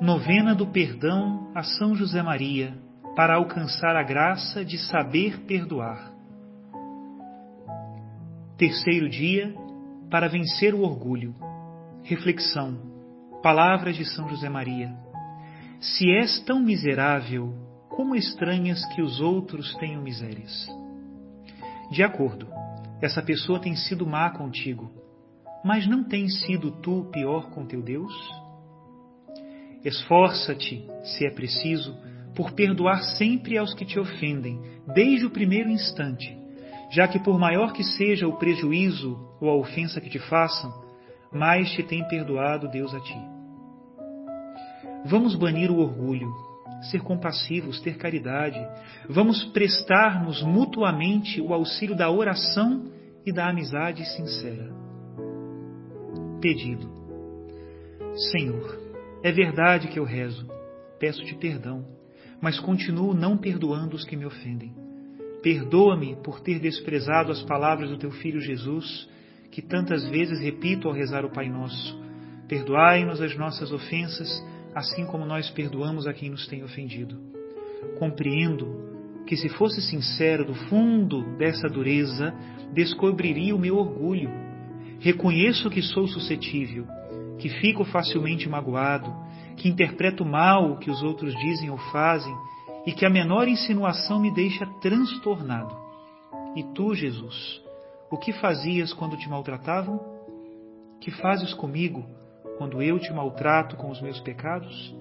Novena do Perdão a São José Maria, para alcançar a graça de saber perdoar. Terceiro dia, para vencer o orgulho. Reflexão. Palavras de São José Maria. Se és tão miserável, como estranhas que os outros tenham misérias? De acordo, essa pessoa tem sido má contigo, mas não tens sido tu pior com teu Deus? Esforça-te, se é preciso, por perdoar sempre aos que te ofendem, desde o primeiro instante, já que por maior que seja o prejuízo ou a ofensa que te façam, mais te tem perdoado Deus a ti. Vamos banir o orgulho, ser compassivos, ter caridade. Vamos prestar-nos mutuamente o auxílio da oração e da amizade sincera. Pedido. Senhor, é verdade que eu rezo, peço-te perdão, mas continuo não perdoando os que me ofendem. Perdoa-me por ter desprezado as palavras do teu filho Jesus, que tantas vezes repito ao rezar o Pai Nosso. Perdoai-nos as nossas ofensas, assim como nós perdoamos a quem nos tem ofendido. Compreendo que, se fosse sincero do fundo dessa dureza, descobriria o meu orgulho. Reconheço que sou suscetível que fico facilmente magoado, que interpreto mal o que os outros dizem ou fazem e que a menor insinuação me deixa transtornado. E tu, Jesus, o que fazias quando te maltratavam? Que fazes comigo quando eu te maltrato com os meus pecados?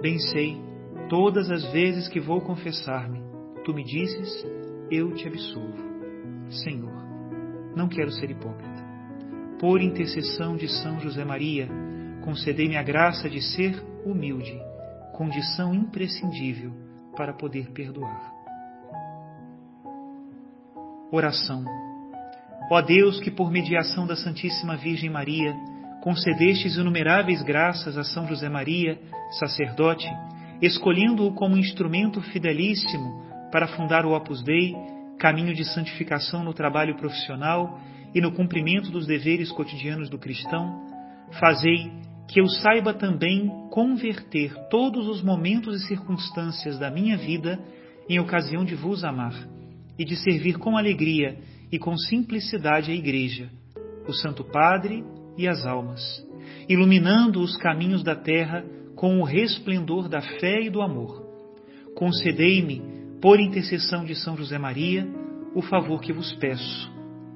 Bem sei, todas as vezes que vou confessar-me, tu me dizes, eu te absolvo. Senhor, não quero ser hipócrita por intercessão de São José Maria, concedei-me a graça de ser humilde, condição imprescindível para poder perdoar. Oração. Ó Deus, que por mediação da Santíssima Virgem Maria concedestes inumeráveis graças a São José Maria, sacerdote, escolhendo-o como instrumento fidelíssimo para fundar o Opus Dei, caminho de santificação no trabalho profissional e no cumprimento dos deveres cotidianos do cristão, fazei que eu saiba também converter todos os momentos e circunstâncias da minha vida em ocasião de vos amar e de servir com alegria e com simplicidade a Igreja, o Santo Padre e as almas, iluminando os caminhos da terra com o resplendor da fé e do amor. Concedei-me, por intercessão de São José Maria, o favor que vos peço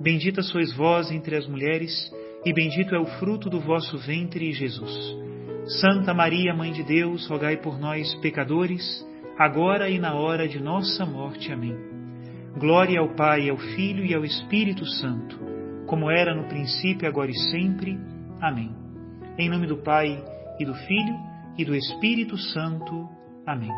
Bendita sois vós entre as mulheres, e bendito é o fruto do vosso ventre, Jesus. Santa Maria, Mãe de Deus, rogai por nós, pecadores, agora e na hora de nossa morte. Amém. Glória ao Pai, ao Filho e ao Espírito Santo, como era no princípio, agora e sempre. Amém. Em nome do Pai, e do Filho, e do Espírito Santo. Amém.